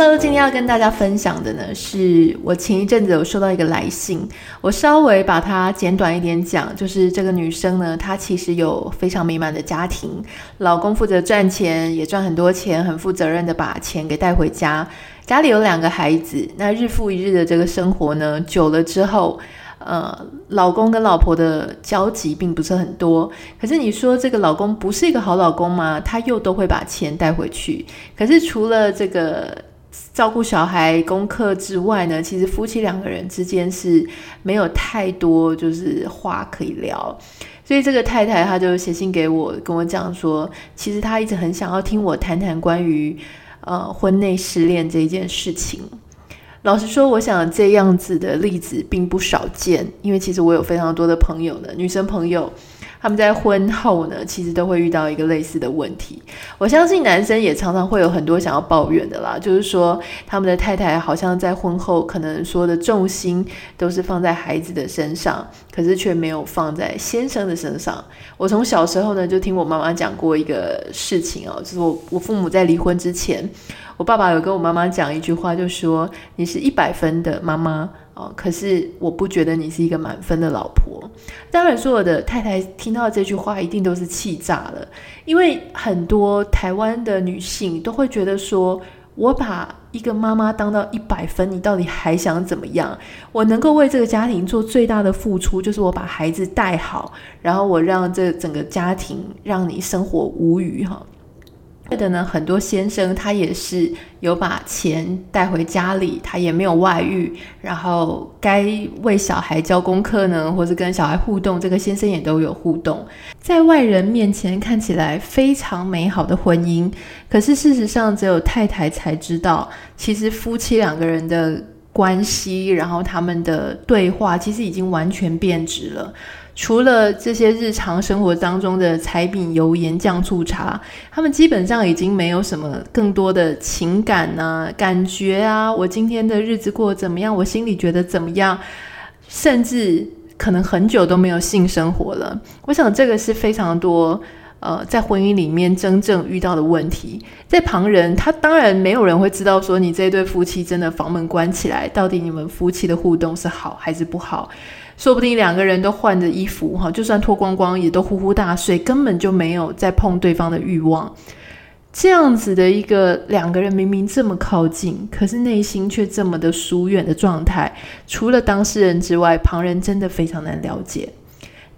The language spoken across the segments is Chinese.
Hello，今天要跟大家分享的呢，是我前一阵子有收到一个来信，我稍微把它简短一点讲，就是这个女生呢，她其实有非常美满的家庭，老公负责赚钱，也赚很多钱，很负责任的把钱给带回家，家里有两个孩子，那日复一日的这个生活呢，久了之后，呃，老公跟老婆的交集并不是很多，可是你说这个老公不是一个好老公吗？他又都会把钱带回去，可是除了这个。照顾小孩功课之外呢，其实夫妻两个人之间是没有太多就是话可以聊，所以这个太太她就写信给我，跟我讲说，其实她一直很想要听我谈谈关于呃婚内失恋这一件事情。老实说，我想这样子的例子并不少见，因为其实我有非常多的朋友的女生朋友。他们在婚后呢，其实都会遇到一个类似的问题。我相信男生也常常会有很多想要抱怨的啦，就是说他们的太太好像在婚后可能说的重心都是放在孩子的身上，可是却没有放在先生的身上。我从小时候呢就听我妈妈讲过一个事情哦，就是我我父母在离婚之前，我爸爸有跟我妈妈讲一句话，就说你是一百分的妈妈。哦，可是我不觉得你是一个满分的老婆。当然，所有的太太听到这句话，一定都是气炸了，因为很多台湾的女性都会觉得说，我把一个妈妈当到一百分，你到底还想怎么样？我能够为这个家庭做最大的付出，就是我把孩子带好，然后我让这整个家庭让你生活无语，哈。对的呢，很多先生他也是有把钱带回家里，他也没有外遇，然后该为小孩教功课呢，或是跟小孩互动，这个先生也都有互动，在外人面前看起来非常美好的婚姻，可是事实上只有太太才知道，其实夫妻两个人的关系，然后他们的对话，其实已经完全变质了。除了这些日常生活当中的柴米油盐酱醋茶，他们基本上已经没有什么更多的情感啊、感觉啊。我今天的日子过得怎么样？我心里觉得怎么样？甚至可能很久都没有性生活了。我想这个是非常多呃，在婚姻里面真正遇到的问题。在旁人，他当然没有人会知道说你这对夫妻真的房门关起来，到底你们夫妻的互动是好还是不好。说不定两个人都换着衣服，哈，就算脱光光也都呼呼大睡，根本就没有再碰对方的欲望。这样子的一个两个人明明这么靠近，可是内心却这么的疏远的状态，除了当事人之外，旁人真的非常难了解。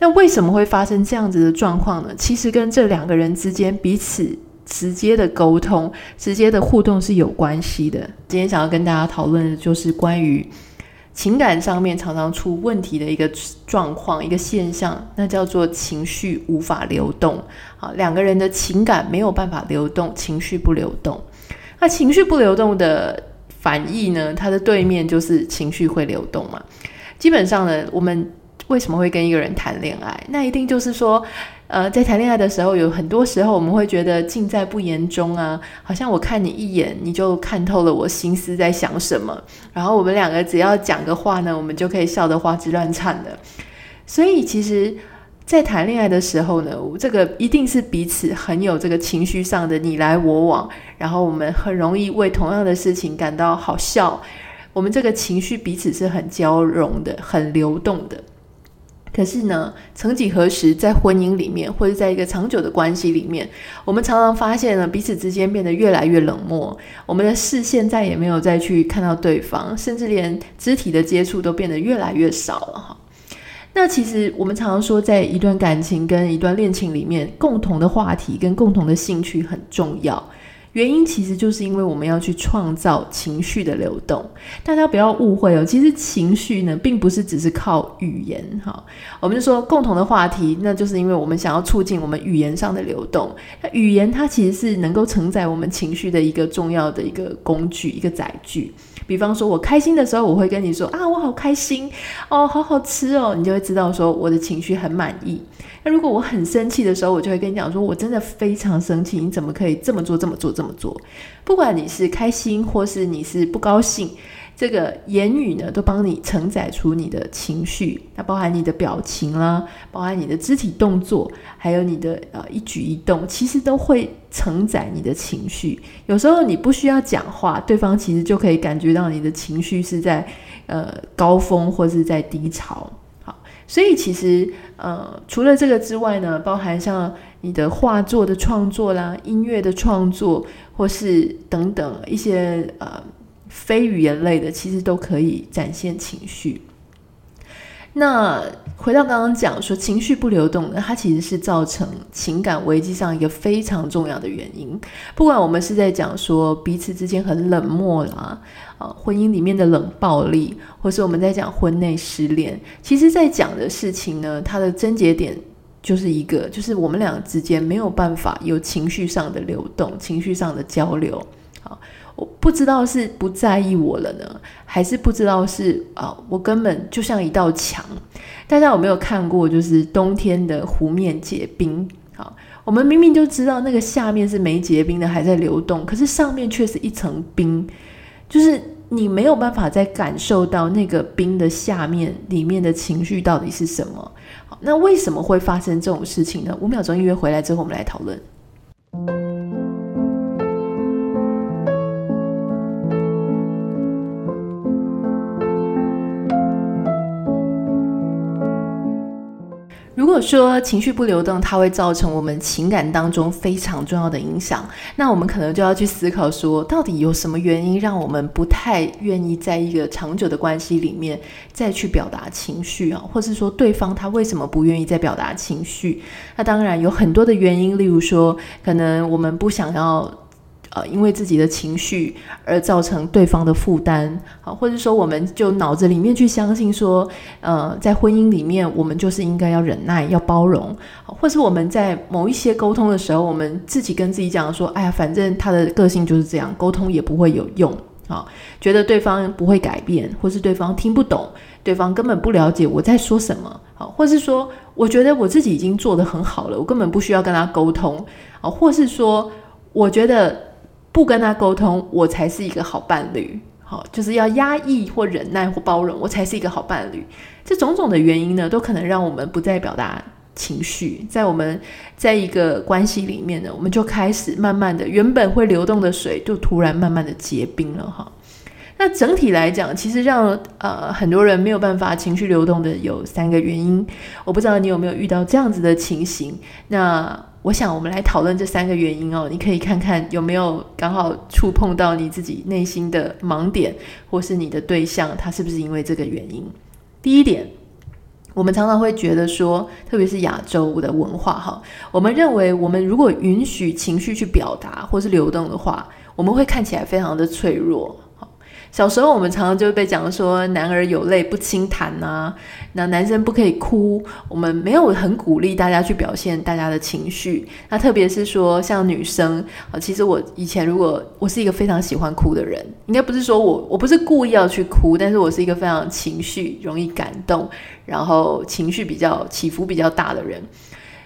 那为什么会发生这样子的状况呢？其实跟这两个人之间彼此直接的沟通、直接的互动是有关系的。今天想要跟大家讨论的就是关于。情感上面常常出问题的一个状况，一个现象，那叫做情绪无法流动。啊，两个人的情感没有办法流动，情绪不流动。那情绪不流动的反义呢？它的对面就是情绪会流动嘛。基本上呢，我们为什么会跟一个人谈恋爱？那一定就是说。呃，在谈恋爱的时候，有很多时候我们会觉得尽在不言中啊，好像我看你一眼，你就看透了我心思在想什么。然后我们两个只要讲个话呢，我们就可以笑得花枝乱颤的。所以其实，在谈恋爱的时候呢，这个一定是彼此很有这个情绪上的你来我往，然后我们很容易为同样的事情感到好笑。我们这个情绪彼此是很交融的，很流动的。可是呢，曾几何时，在婚姻里面，或者在一个长久的关系里面，我们常常发现呢，彼此之间变得越来越冷漠，我们的视线再也没有再去看到对方，甚至连肢体的接触都变得越来越少了哈。那其实我们常常说，在一段感情跟一段恋情里面，共同的话题跟共同的兴趣很重要。原因其实就是因为我们要去创造情绪的流动，大家不要误会哦。其实情绪呢，并不是只是靠语言哈。我们就说共同的话题，那就是因为我们想要促进我们语言上的流动。那语言它其实是能够承载我们情绪的一个重要的一个工具，一个载具。比方说，我开心的时候，我会跟你说啊，我好开心哦，好好吃哦，你就会知道说我的情绪很满意。那如果我很生气的时候，我就会跟你讲说，我真的非常生气，你怎么可以这么做，这么做，这么做？不管你是开心或是你是不高兴，这个言语呢，都帮你承载出你的情绪，那包含你的表情啦，包含你的肢体动作，还有你的呃一举一动，其实都会承载你的情绪。有时候你不需要讲话，对方其实就可以感觉到你的情绪是在呃高峰或是在低潮。所以其实呃除了这个之外呢，包含像你的画作的创作啦、音乐的创作，或是等等一些呃。非语言类的其实都可以展现情绪。那回到刚刚讲说情绪不流动，它其实是造成情感危机上一个非常重要的原因。不管我们是在讲说彼此之间很冷漠啦，啊，婚姻里面的冷暴力，或是我们在讲婚内失恋，其实在讲的事情呢，它的症结点就是一个，就是我们俩之间没有办法有情绪上的流动，情绪上的交流。好。我不知道是不在意我了呢，还是不知道是啊，我根本就像一道墙。大家有没有看过？就是冬天的湖面结冰，好，我们明明就知道那个下面是没结冰的，还在流动，可是上面却是一层冰，就是你没有办法再感受到那个冰的下面里面的情绪到底是什么。好，那为什么会发生这种事情呢？五秒钟音乐回来之后，我们来讨论。如果说情绪不流动，它会造成我们情感当中非常重要的影响，那我们可能就要去思考说，到底有什么原因让我们不太愿意在一个长久的关系里面再去表达情绪啊，或是说对方他为什么不愿意再表达情绪？那当然有很多的原因，例如说，可能我们不想要。呃，因为自己的情绪而造成对方的负担，好，或者说我们就脑子里面去相信说，呃，在婚姻里面我们就是应该要忍耐、要包容，好或是我们在某一些沟通的时候，我们自己跟自己讲说，哎呀，反正他的个性就是这样，沟通也不会有用，啊，觉得对方不会改变，或是对方听不懂，对方根本不了解我在说什么，好，或是说我觉得我自己已经做得很好了，我根本不需要跟他沟通，啊，或是说我觉得。不跟他沟通，我才是一个好伴侣。好，就是要压抑或忍耐或包容，我才是一个好伴侣。这种种的原因呢，都可能让我们不再表达情绪。在我们在一个关系里面呢，我们就开始慢慢的，原本会流动的水，就突然慢慢的结冰了哈。那整体来讲，其实让呃很多人没有办法情绪流动的有三个原因。我不知道你有没有遇到这样子的情形。那我想，我们来讨论这三个原因哦。你可以看看有没有刚好触碰到你自己内心的盲点，或是你的对象他是不是因为这个原因？第一点，我们常常会觉得说，特别是亚洲的文化哈，我们认为我们如果允许情绪去表达或是流动的话，我们会看起来非常的脆弱。小时候，我们常常就被讲说“男儿有泪不轻弹”呐，那男生不可以哭。我们没有很鼓励大家去表现大家的情绪。那特别是说像女生啊，其实我以前如果我是一个非常喜欢哭的人，应该不是说我我不是故意要去哭，但是我是一个非常情绪容易感动，然后情绪比较起伏比较大的人。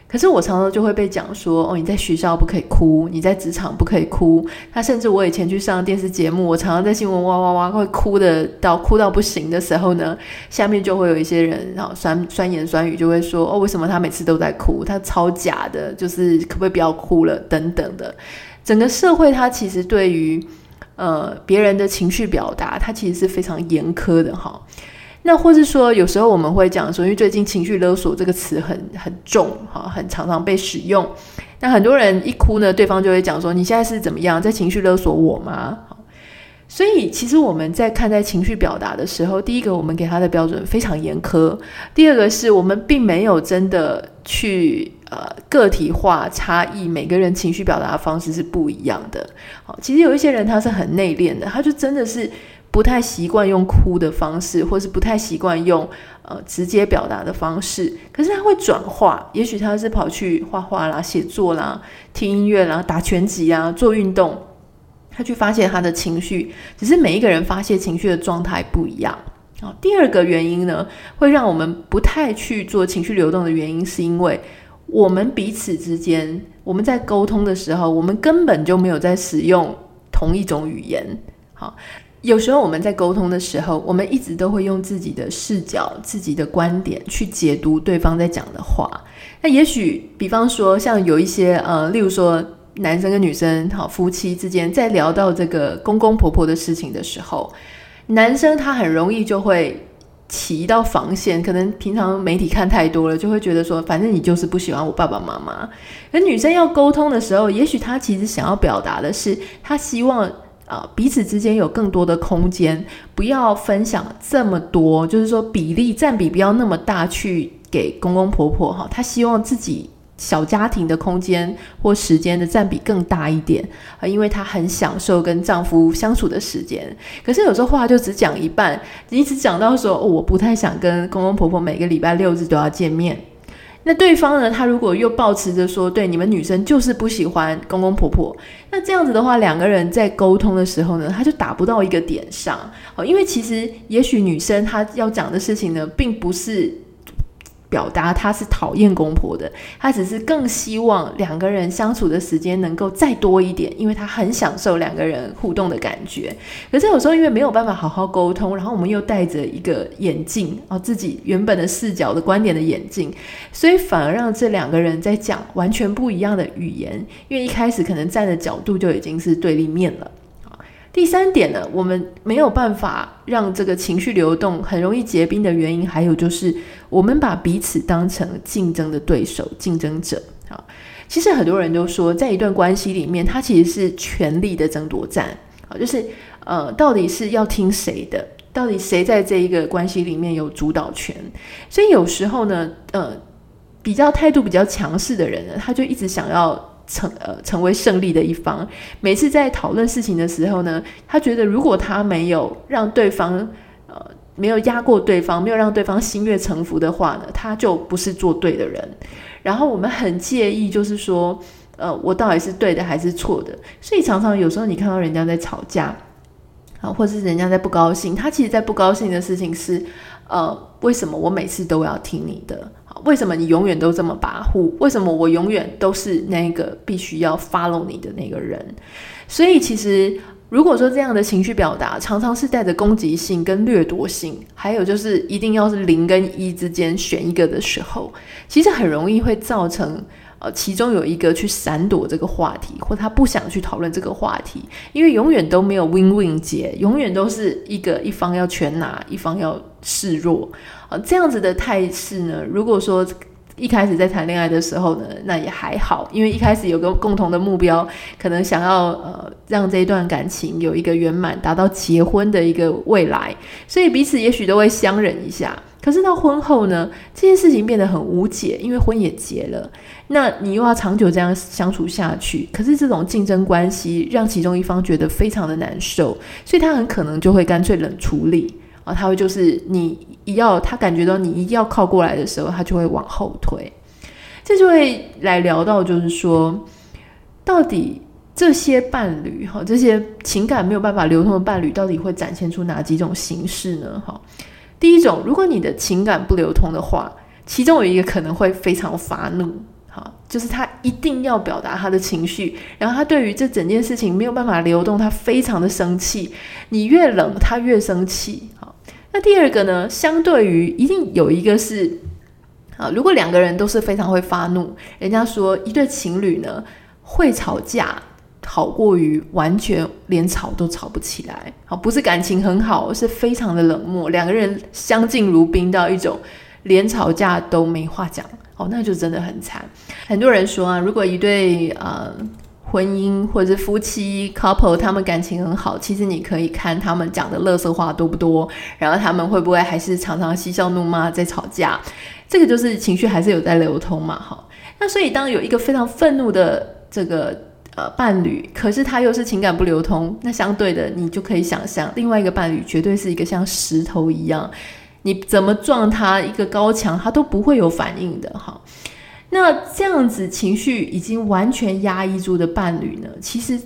可是我常常就会被讲说，哦，你在学校不可以哭，你在职场不可以哭。他甚至我以前去上电视节目，我常常在新闻哇哇哇会哭的到哭到不行的时候呢，下面就会有一些人然后酸酸言酸语，就会说，哦，为什么他每次都在哭？他超假的，就是可不可以不要哭了等等的。整个社会它其实对于呃别人的情绪表达，它其实是非常严苛的哈。那或是说，有时候我们会讲说，因为最近“情绪勒索”这个词很很重，哈，很常常被使用。那很多人一哭呢，对方就会讲说：“你现在是怎么样，在情绪勒索我吗？”所以，其实我们在看待情绪表达的时候，第一个，我们给他的标准非常严苛；第二个，是我们并没有真的去呃个体化差异，每个人情绪表达的方式是不一样的。好，其实有一些人他是很内敛的，他就真的是。不太习惯用哭的方式，或是不太习惯用呃直接表达的方式，可是他会转化。也许他是跑去画画啦、写作啦、听音乐啦、打拳击啊、做运动，他去发泄他的情绪。只是每一个人发泄情绪的状态不一样啊。第二个原因呢，会让我们不太去做情绪流动的原因，是因为我们彼此之间，我们在沟通的时候，我们根本就没有在使用同一种语言。好。有时候我们在沟通的时候，我们一直都会用自己的视角、自己的观点去解读对方在讲的话。那也许，比方说，像有一些呃，例如说男生跟女生，好夫妻之间，在聊到这个公公婆婆的事情的时候，男生他很容易就会起一道防线，可能平常媒体看太多了，就会觉得说，反正你就是不喜欢我爸爸妈妈。而女生要沟通的时候，也许她其实想要表达的是，她希望。啊，彼此之间有更多的空间，不要分享这么多，就是说比例占比不要那么大，去给公公婆婆哈。他希望自己小家庭的空间或时间的占比更大一点啊，因为她很享受跟丈夫相处的时间。可是有时候话就只讲一半，你只讲到说，我不太想跟公公婆婆每个礼拜六日都要见面。那对方呢？他如果又抱持着说，对你们女生就是不喜欢公公婆婆，那这样子的话，两个人在沟通的时候呢，他就打不到一个点上。好，因为其实也许女生她要讲的事情呢，并不是。表达他是讨厌公婆的，他只是更希望两个人相处的时间能够再多一点，因为他很享受两个人互动的感觉。可是有时候因为没有办法好好沟通，然后我们又戴着一个眼镜哦，自己原本的视角的观点的眼镜，所以反而让这两个人在讲完全不一样的语言，因为一开始可能站的角度就已经是对立面了。第三点呢，我们没有办法让这个情绪流动，很容易结冰的原因，还有就是我们把彼此当成竞争的对手、竞争者。啊，其实很多人都说，在一段关系里面，它其实是权力的争夺战。啊，就是呃，到底是要听谁的？到底谁在这一个关系里面有主导权？所以有时候呢，呃，比较态度比较强势的人呢，他就一直想要。成呃成为胜利的一方，每次在讨论事情的时候呢，他觉得如果他没有让对方呃没有压过对方，没有让对方心悦诚服的话呢，他就不是做对的人。然后我们很介意，就是说呃我到底是对的还是错的？所以常常有时候你看到人家在吵架啊，或者是人家在不高兴，他其实在不高兴的事情是呃为什么我每次都要听你的？为什么你永远都这么跋扈？为什么我永远都是那个必须要 follow 你的那个人？所以其实，如果说这样的情绪表达常常是带着攻击性跟掠夺性，还有就是一定要是零跟一之间选一个的时候，其实很容易会造成。呃，其中有一个去闪躲这个话题，或他不想去讨论这个话题，因为永远都没有 win-win 结，永远都是一个一方要全拿，一方要示弱。啊，这样子的态势呢，如果说一开始在谈恋爱的时候呢，那也还好，因为一开始有个共同的目标，可能想要呃让这一段感情有一个圆满，达到结婚的一个未来，所以彼此也许都会相忍一下。可是到婚后呢，这件事情变得很无解，因为婚也结了，那你又要长久这样相处下去。可是这种竞争关系让其中一方觉得非常的难受，所以他很可能就会干脆冷处理啊，他会就是你一要他感觉到你一定要靠过来的时候，他就会往后退。这就会来聊到就是说，到底这些伴侣哈，这些情感没有办法流通的伴侣，到底会展现出哪几种形式呢？哈。第一种，如果你的情感不流通的话，其中有一个可能会非常发怒，哈，就是他一定要表达他的情绪，然后他对于这整件事情没有办法流动，他非常的生气。你越冷，他越生气，哈。那第二个呢，相对于一定有一个是，啊，如果两个人都是非常会发怒，人家说一对情侣呢会吵架。好过于完全连吵都吵不起来，好，不是感情很好，是非常的冷漠，两个人相敬如宾到一种连吵架都没话讲，哦，那就真的很惨。很多人说啊，如果一对呃婚姻或者是夫妻 couple 他们感情很好，其实你可以看他们讲的乐色话多不多，然后他们会不会还是常常嬉笑怒骂在吵架，这个就是情绪还是有在流通嘛，哈。那所以当有一个非常愤怒的这个。呃，伴侣，可是他又是情感不流通，那相对的，你就可以想象，另外一个伴侣绝对是一个像石头一样，你怎么撞他一个高墙，他都不会有反应的哈。那这样子情绪已经完全压抑住的伴侣呢，其实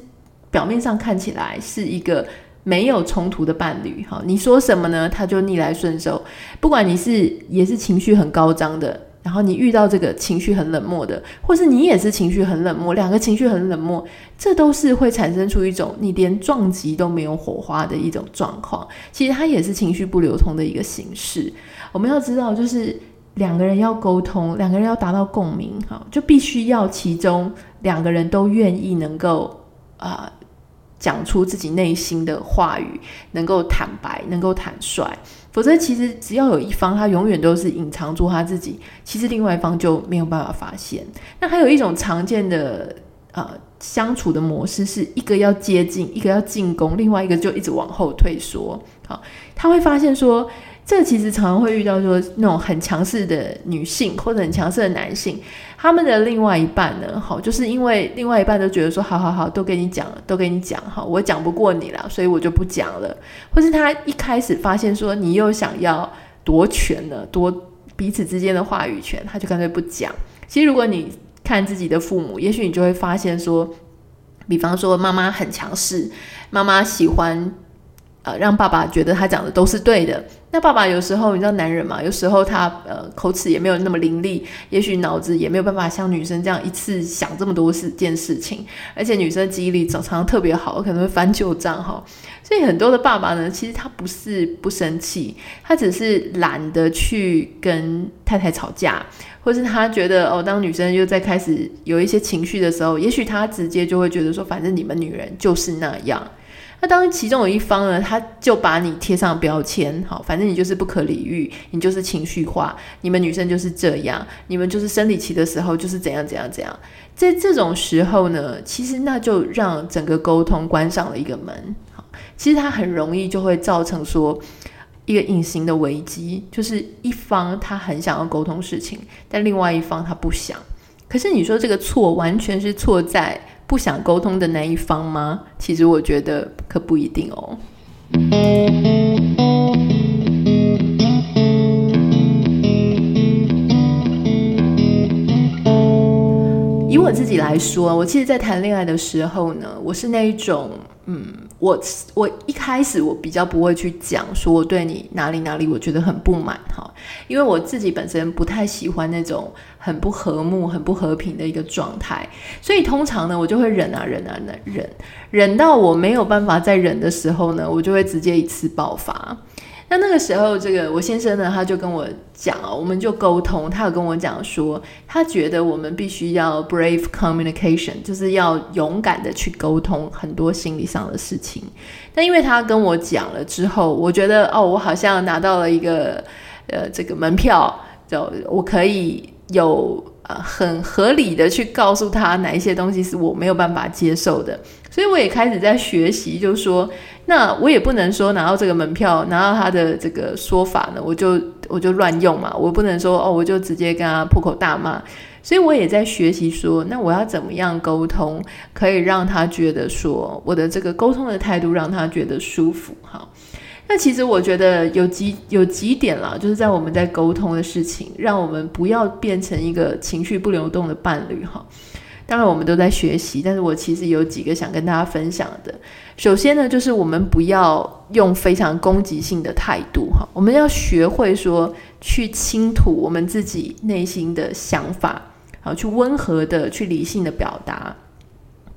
表面上看起来是一个没有冲突的伴侣哈。你说什么呢，他就逆来顺受，不管你是也是情绪很高涨的。然后你遇到这个情绪很冷漠的，或是你也是情绪很冷漠，两个情绪很冷漠，这都是会产生出一种你连撞击都没有火花的一种状况。其实它也是情绪不流通的一个形式。我们要知道，就是两个人要沟通，两个人要达到共鸣，哈，就必须要其中两个人都愿意能够啊。讲出自己内心的话语，能够坦白，能够坦率，否则其实只要有一方他永远都是隐藏住他自己，其实另外一方就没有办法发现。那还有一种常见的呃相处的模式，是一个要接近，一个要进攻，另外一个就一直往后退缩。好，他会发现说。这其实常常会遇到说那种很强势的女性或者很强势的男性，他们的另外一半呢，好，就是因为另外一半都觉得说，好好好，都跟你讲，都跟你讲，哈，我讲不过你了，所以我就不讲了。或是他一开始发现说你又想要夺权了，夺彼此之间的话语权，他就干脆不讲。其实如果你看自己的父母，也许你就会发现说，比方说妈妈很强势，妈妈喜欢。呃，让爸爸觉得他讲的都是对的。那爸爸有时候你知道男人嘛，有时候他呃口齿也没有那么伶俐，也许脑子也没有办法像女生这样一次想这么多事件事情。而且女生记忆力常常特别好，可能会翻旧账哈。所以很多的爸爸呢，其实他不是不生气，他只是懒得去跟太太吵架，或是他觉得哦，当女生又在开始有一些情绪的时候，也许他直接就会觉得说，反正你们女人就是那样。那当其中有一方呢，他就把你贴上标签，好，反正你就是不可理喻，你就是情绪化，你们女生就是这样，你们就是生理期的时候就是怎样怎样怎样，在这种时候呢，其实那就让整个沟通关上了一个门，好，其实它很容易就会造成说一个隐形的危机，就是一方他很想要沟通事情，但另外一方他不想，可是你说这个错完全是错在。不想沟通的那一方吗？其实我觉得可不一定哦。以我自己来说，我其实，在谈恋爱的时候呢，我是那一种，我我一开始我比较不会去讲说我对你哪里哪里我觉得很不满哈，因为我自己本身不太喜欢那种很不和睦、很不和平的一个状态，所以通常呢，我就会忍啊忍啊忍，忍到我没有办法再忍的时候呢，我就会直接一次爆发。那那个时候，这个我先生呢，他就跟我讲哦，我们就沟通。他有跟我讲说，他觉得我们必须要 brave communication，就是要勇敢的去沟通很多心理上的事情。但因为他跟我讲了之后，我觉得哦，我好像拿到了一个呃这个门票，就我可以有呃很合理的去告诉他哪一些东西是我没有办法接受的。所以我也开始在学习，就说。那我也不能说拿到这个门票，拿到他的这个说法呢，我就我就乱用嘛。我不能说哦，我就直接跟他破口大骂。所以我也在学习说，那我要怎么样沟通，可以让他觉得说我的这个沟通的态度让他觉得舒服。哈，那其实我觉得有几有几点啦，就是在我们在沟通的事情，让我们不要变成一个情绪不流动的伴侣。哈。当然，我们都在学习，但是我其实有几个想跟大家分享的。首先呢，就是我们不要用非常攻击性的态度，哈，我们要学会说去倾吐我们自己内心的想法，好，去温和的、去理性的表达。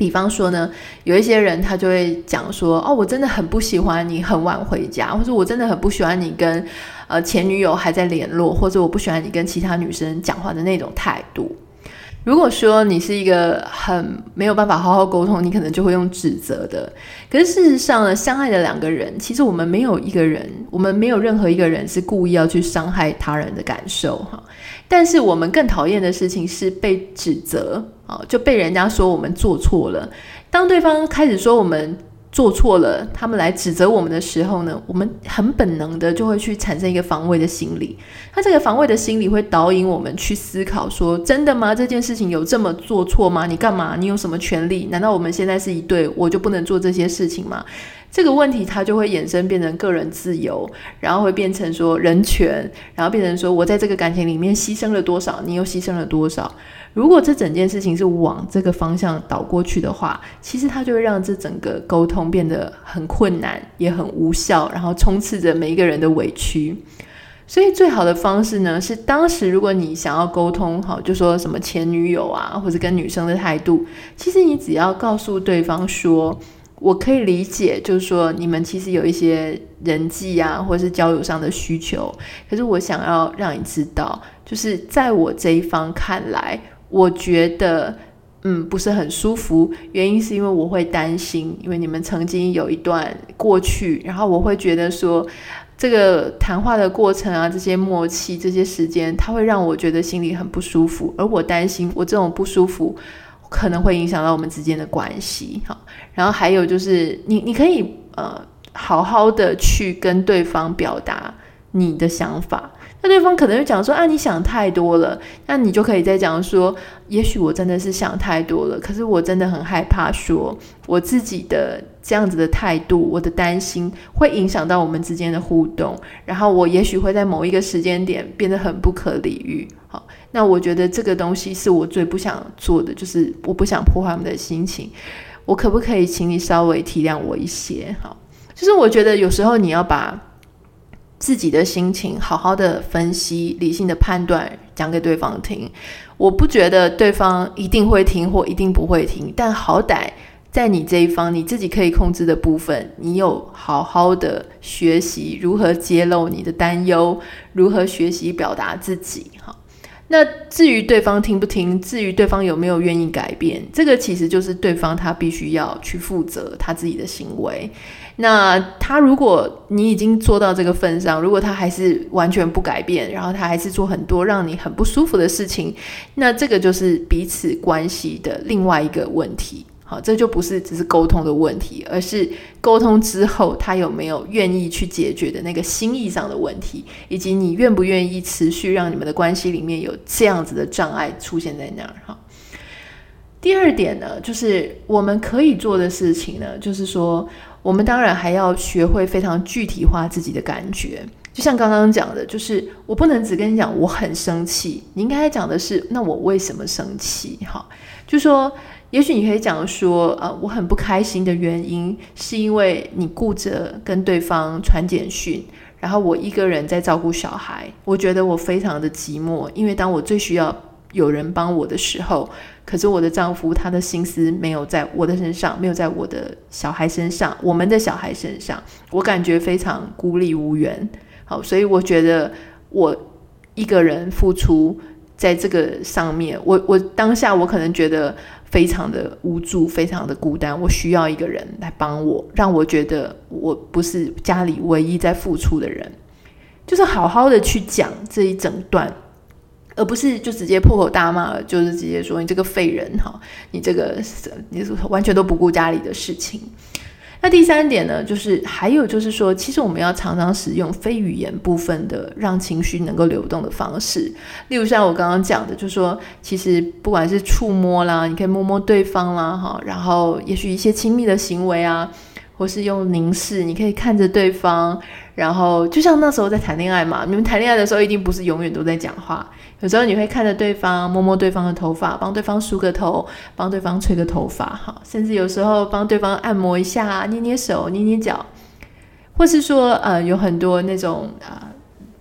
比方说呢，有一些人他就会讲说，哦，我真的很不喜欢你很晚回家，或者我真的很不喜欢你跟呃前女友还在联络，或者我不喜欢你跟其他女生讲话的那种态度。如果说你是一个很没有办法好好沟通，你可能就会用指责的。可是事实上呢，相爱的两个人，其实我们没有一个人，我们没有任何一个人是故意要去伤害他人的感受哈。但是我们更讨厌的事情是被指责啊，就被人家说我们做错了。当对方开始说我们。做错了，他们来指责我们的时候呢，我们很本能的就会去产生一个防卫的心理。他这个防卫的心理会导引我们去思考说：真的吗？这件事情有这么做错吗？你干嘛？你有什么权利？难道我们现在是一对，我就不能做这些事情吗？这个问题它就会衍生变成个人自由，然后会变成说人权，然后变成说我在这个感情里面牺牲了多少，你又牺牲了多少。如果这整件事情是往这个方向倒过去的话，其实它就会让这整个沟通变得很困难，也很无效，然后充斥着每一个人的委屈。所以最好的方式呢，是当时如果你想要沟通，好，就说什么前女友啊，或者跟女生的态度，其实你只要告诉对方说，我可以理解，就是说你们其实有一些人际啊，或者是交友上的需求，可是我想要让你知道，就是在我这一方看来，我觉得。嗯，不是很舒服。原因是因为我会担心，因为你们曾经有一段过去，然后我会觉得说，这个谈话的过程啊，这些默契，这些时间，它会让我觉得心里很不舒服。而我担心，我这种不舒服可能会影响到我们之间的关系。好，然后还有就是，你你可以呃，好好的去跟对方表达你的想法。那对方可能就讲说啊，你想太多了。那你就可以再讲说，也许我真的是想太多了。可是我真的很害怕，说我自己的这样子的态度，我的担心会影响到我们之间的互动。然后我也许会在某一个时间点变得很不可理喻。好，那我觉得这个东西是我最不想做的，就是我不想破坏我们的心情。我可不可以请你稍微体谅我一些？好，就是我觉得有时候你要把。自己的心情，好好的分析，理性的判断，讲给对方听。我不觉得对方一定会听或一定不会听，但好歹在你这一方，你自己可以控制的部分，你有好好的学习如何揭露你的担忧，如何学习表达自己。哈，那至于对方听不听，至于对方有没有愿意改变，这个其实就是对方他必须要去负责他自己的行为。那他如果你已经做到这个份上，如果他还是完全不改变，然后他还是做很多让你很不舒服的事情，那这个就是彼此关系的另外一个问题。好，这就不是只是沟通的问题，而是沟通之后他有没有愿意去解决的那个心意上的问题，以及你愿不愿意持续让你们的关系里面有这样子的障碍出现在那儿。哈，第二点呢，就是我们可以做的事情呢，就是说。我们当然还要学会非常具体化自己的感觉，就像刚刚讲的，就是我不能只跟你讲我很生气，你应该讲的是那我为什么生气？哈，就说也许你可以讲说，呃，我很不开心的原因是因为你顾着跟对方传简讯，然后我一个人在照顾小孩，我觉得我非常的寂寞，因为当我最需要有人帮我的时候。可是我的丈夫，他的心思没有在我的身上，没有在我的小孩身上，我们的小孩身上，我感觉非常孤立无援。好，所以我觉得我一个人付出在这个上面，我我当下我可能觉得非常的无助，非常的孤单，我需要一个人来帮我，让我觉得我不是家里唯一在付出的人，就是好好的去讲这一整段。而不是就直接破口大骂，就是直接说你这个废人哈，你这个你完全都不顾家里的事情。那第三点呢，就是还有就是说，其实我们要常常使用非语言部分的让情绪能够流动的方式，例如像我刚刚讲的，就是说，其实不管是触摸啦，你可以摸摸对方啦哈，然后也许一些亲密的行为啊，或是用凝视，你可以看着对方，然后就像那时候在谈恋爱嘛，你们谈恋爱的时候一定不是永远都在讲话。有时候你会看着对方，摸摸对方的头发，帮对方梳个头，帮对方吹个头发，哈，甚至有时候帮对方按摩一下，捏捏手，捏捏脚，或是说，呃，有很多那种呃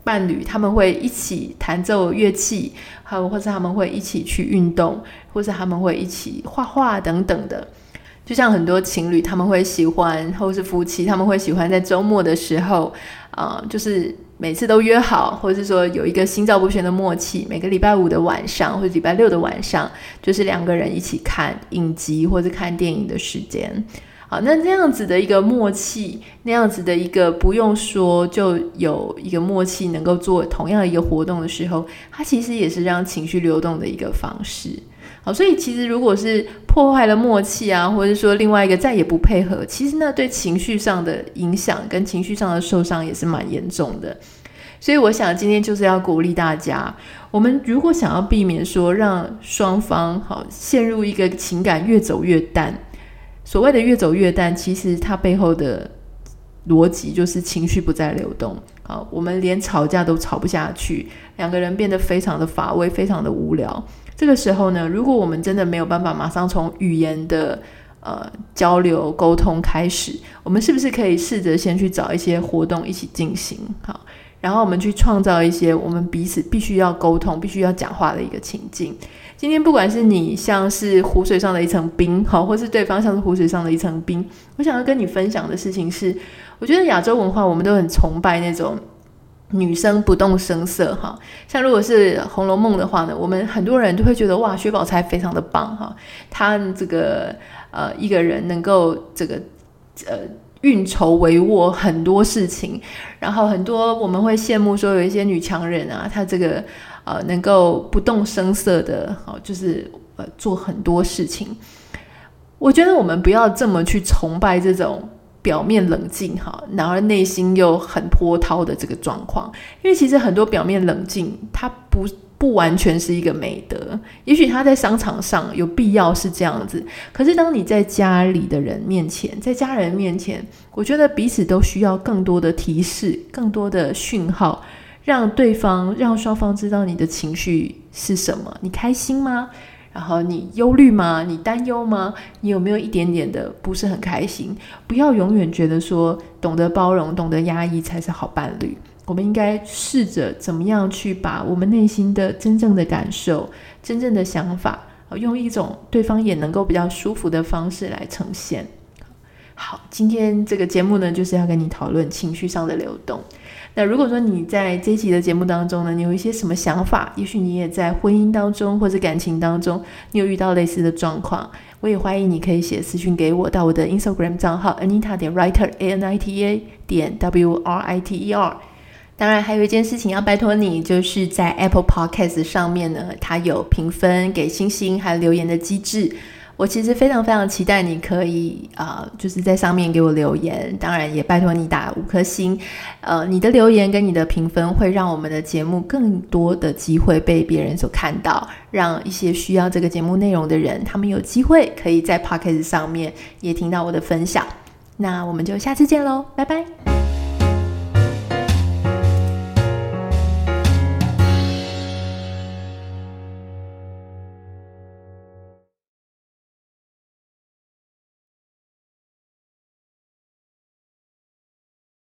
伴侣，他们会一起弹奏乐器，还有或是他们会一起去运动，或是他们会一起画画等等的。就像很多情侣，他们会喜欢，或是夫妻，他们会喜欢在周末的时候，啊、呃，就是。每次都约好，或者是说有一个心照不宣的默契，每个礼拜五的晚上或者礼拜六的晚上，就是两个人一起看影集或者看电影的时间。好，那这样子的一个默契，那样子的一个不用说就有一个默契，能够做同样一个活动的时候，它其实也是让情绪流动的一个方式。好，所以其实如果是破坏了默契啊，或者说另外一个再也不配合，其实那对情绪上的影响跟情绪上的受伤也是蛮严重的。所以我想今天就是要鼓励大家，我们如果想要避免说让双方好陷入一个情感越走越淡，所谓的越走越淡，其实它背后的逻辑就是情绪不再流动。好，我们连吵架都吵不下去，两个人变得非常的乏味，非常的无聊。这个时候呢，如果我们真的没有办法马上从语言的呃交流沟通开始，我们是不是可以试着先去找一些活动一起进行？好，然后我们去创造一些我们彼此必须要沟通、必须要讲话的一个情境。今天不管是你像是湖水上的一层冰，好，或是对方像是湖水上的一层冰，我想要跟你分享的事情是，我觉得亚洲文化我们都很崇拜那种女生不动声色，哈，像如果是《红楼梦》的话呢，我们很多人都会觉得哇，薛宝钗非常的棒，哈，她这个呃一个人能够这个呃运筹帷幄很多事情，然后很多我们会羡慕说有一些女强人啊，她这个。呃，能够不动声色的，好，就是呃做很多事情。我觉得我们不要这么去崇拜这种表面冷静哈，然而内心又很波涛的这个状况。因为其实很多表面冷静，它不不完全是一个美德。也许他在商场上有必要是这样子，可是当你在家里的人面前，在家人面前，我觉得彼此都需要更多的提示，更多的讯号。让对方、让双方知道你的情绪是什么，你开心吗？然后你忧虑吗？你担忧吗？你有没有一点点的不是很开心？不要永远觉得说懂得包容、懂得压抑才是好伴侣。我们应该试着怎么样去把我们内心的真正的感受、真正的想法，用一种对方也能够比较舒服的方式来呈现。好，今天这个节目呢，就是要跟你讨论情绪上的流动。那如果说你在这一集的节目当中呢，你有一些什么想法？也许你也在婚姻当中或者感情当中，你有遇到类似的状况，我也欢迎你可以写私讯给我，到我的 Instagram 账号 Anita 点 Writer A N I T A 点 W R I T E R。当然，还有一件事情要拜托你，就是在 Apple Podcast 上面呢，它有评分、给星星还有留言的机制。我其实非常非常期待你可以啊、就是在上面给我留言。当然也拜托你打五颗星，呃，你的留言跟你的评分会让我们的节目更多的机会被别人所看到，让一些需要这个节目内容的人，他们有机会可以在 Podcast 上面也听到我的分享。那我们就下次见喽，拜拜。